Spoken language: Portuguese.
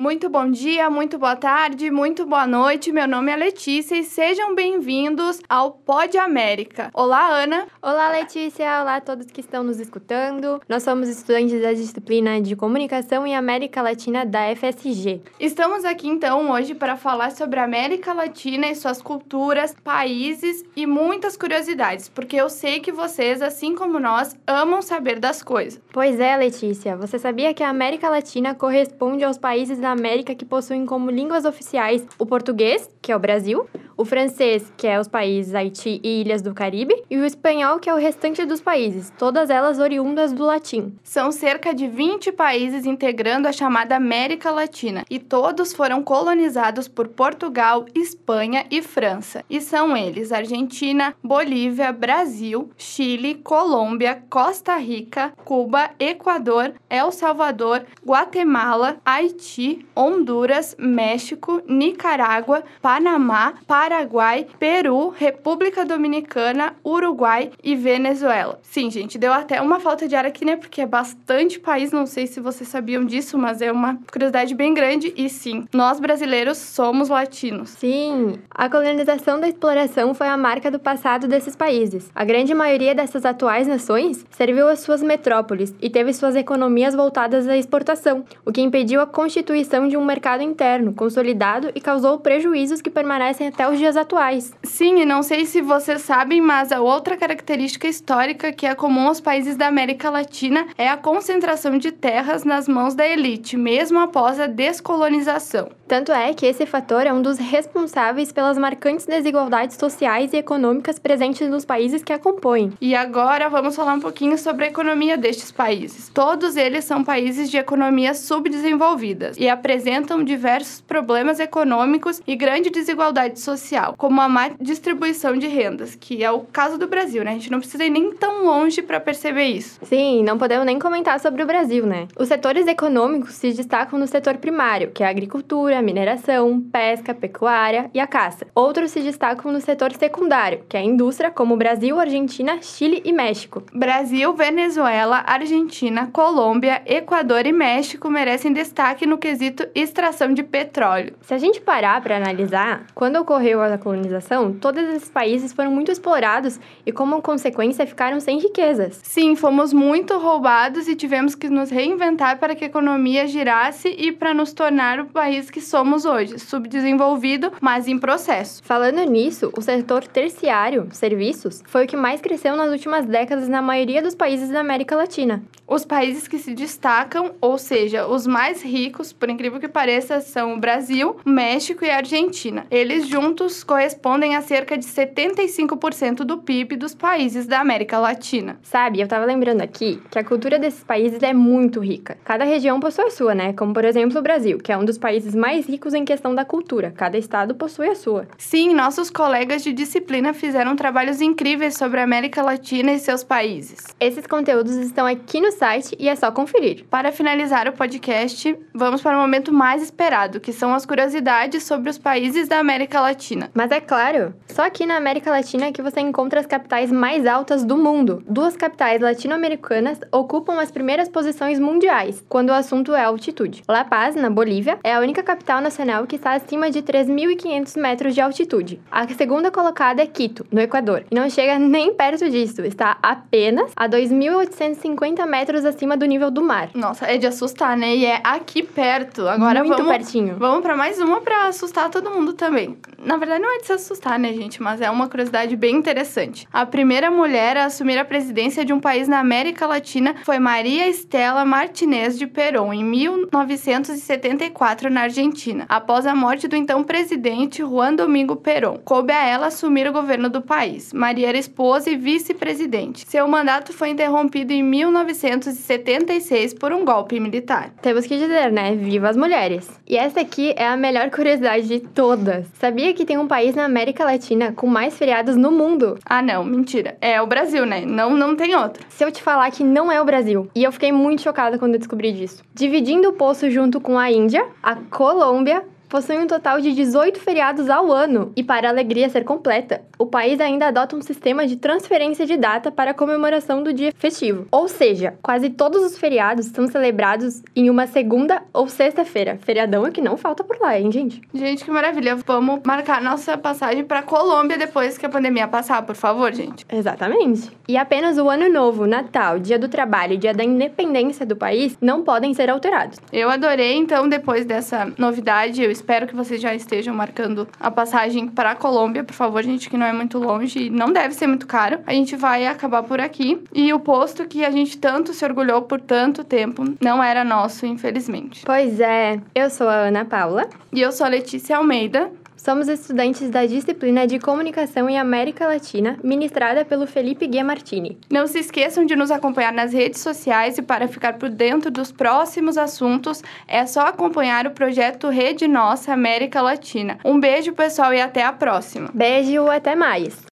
Muito bom dia, muito boa tarde, muito boa noite. Meu nome é Letícia e sejam bem-vindos ao Pod América. Olá, Ana. Olá, Letícia. Olá a todos que estão nos escutando. Nós somos estudantes da disciplina de Comunicação e América Latina da FSG. Estamos aqui então hoje para falar sobre a América Latina e suas culturas, países e muitas curiosidades, porque eu sei que vocês, assim como nós, amam saber das coisas. Pois é, Letícia. Você sabia que a América Latina corresponde aos países da América que possuem como línguas oficiais o português, que é o Brasil, o francês, que é os países Haiti e Ilhas do Caribe, e o espanhol, que é o restante dos países, todas elas oriundas do latim. São cerca de 20 países integrando a chamada América Latina, e todos foram colonizados por Portugal, Espanha e França. E são eles Argentina, Bolívia, Brasil, Chile, Colômbia, Costa Rica, Cuba, Equador, El Salvador, Guatemala, Haiti, Honduras, México, Nicarágua, Panamá, Paraguai, Peru, República Dominicana, Uruguai e Venezuela. Sim, gente, deu até uma falta de ar aqui, né? Porque é bastante país, não sei se vocês sabiam disso, mas é uma curiosidade bem grande. E sim, nós brasileiros somos latinos. Sim, a colonização da exploração foi a marca do passado desses países. A grande maioria dessas atuais nações serviu às suas metrópoles e teve suas economias voltadas à exportação, o que impediu a constituição de um mercado interno consolidado e causou prejuízos que permanecem até os dias atuais. Sim, e não sei se vocês sabem, mas a outra característica histórica que é comum aos países da América Latina é a concentração de terras nas mãos da elite, mesmo após a descolonização. Tanto é que esse fator é um dos responsáveis pelas marcantes desigualdades sociais e econômicas presentes nos países que a compõem. E agora vamos falar um pouquinho sobre a economia destes países. Todos eles são países de economias subdesenvolvidas e apresentam diversos problemas econômicos e grande desigualdade social, como a má distribuição de rendas, que é o caso do Brasil, né? A gente não precisa ir nem tão longe para perceber isso. Sim, não podemos nem comentar sobre o Brasil, né? Os setores econômicos se destacam no setor primário, que é a agricultura, mineração, pesca, pecuária e a caça. Outros se destacam no setor secundário, que é a indústria, como Brasil, Argentina, Chile e México. Brasil, Venezuela, Argentina, Colômbia, Equador e México merecem destaque no quesito extração de petróleo. Se a gente parar para analisar, quando ocorreu a colonização, todos esses países foram muito explorados e, como consequência, ficaram sem riquezas. Sim, fomos muito roubados e tivemos que nos reinventar para que a economia girasse e para nos tornar o país que somos hoje, subdesenvolvido, mas em processo. Falando nisso, o setor terciário, serviços, foi o que mais cresceu nas últimas décadas na maioria dos países da América Latina. Os países que se destacam, ou seja, os mais ricos, por incrível que pareça, são o Brasil, México e Argentina. Eles juntos correspondem a cerca de 75% do PIB dos países da América Latina. Sabe, eu tava lembrando aqui que a cultura desses países é muito rica. Cada região possui a sua, né? Como por exemplo o Brasil, que é um dos países mais ricos em questão da cultura. Cada estado possui a sua. Sim, nossos colegas de disciplina fizeram trabalhos incríveis sobre a América Latina e seus países. Esses conteúdos estão aqui no site e é só conferir. Para finalizar o podcast, vamos para o momento mais esperado, que são as curiosidades sobre os países da América Latina. Mas é claro, só aqui na América Latina é que você encontra as capitais mais altas do mundo. Duas capitais latino-americanas ocupam as primeiras posições mundiais quando o assunto é altitude. La Paz, na Bolívia, é a única capital nacional que está acima de 3.500 metros de altitude. A segunda colocada é Quito, no Equador, e não chega nem perto disso, está apenas a 2.850 metros acima do nível do mar. Nossa, é de assustar, né? E é aqui perto. Agora Muito vamos, pertinho. vamos para mais uma para assustar todo mundo também. Na verdade, não é de se assustar, né, gente? Mas é uma curiosidade bem interessante. A primeira mulher a assumir a presidência de um país na América Latina foi Maria Estela Martinez de Perón, em 1974, na Argentina, após a morte do então presidente Juan Domingo Perón. Coube a ela assumir o governo do país. Maria era esposa e vice-presidente. Seu mandato foi interrompido em 1976 por um golpe militar. Temos que dizer, né? Viva as mulheres! E essa aqui é a melhor curiosidade de todas. Sabia que tem um país na América Latina com mais feriados no mundo? Ah, não, mentira. É o Brasil, né? Não, não tem outro. Se eu te falar que não é o Brasil, e eu fiquei muito chocada quando eu descobri disso. Dividindo o poço junto com a Índia, a Colômbia, possui um total de 18 feriados ao ano. E para a alegria ser completa, o país ainda adota um sistema de transferência de data para a comemoração do dia festivo. Ou seja, quase todos os feriados são celebrados em uma segunda ou sexta-feira. Feriadão é que não falta por lá, hein, gente? Gente, que maravilha. Vamos marcar nossa passagem para Colômbia depois que a pandemia passar, por favor, gente. Exatamente. E apenas o Ano Novo, Natal, Dia do Trabalho e Dia da Independência do país não podem ser alterados. Eu adorei, então, depois dessa novidade, eu espero que vocês já estejam marcando a passagem para a Colômbia, por favor, gente, que não é muito longe e não deve ser muito caro. A gente vai acabar por aqui. E o posto que a gente tanto se orgulhou por tanto tempo não era nosso, infelizmente. Pois é, eu sou a Ana Paula. E eu sou a Letícia Almeida. Somos estudantes da disciplina de Comunicação em América Latina, ministrada pelo Felipe Guia Martini. Não se esqueçam de nos acompanhar nas redes sociais e para ficar por dentro dos próximos assuntos, é só acompanhar o projeto Rede Nossa América Latina. Um beijo, pessoal, e até a próxima. Beijo, até mais!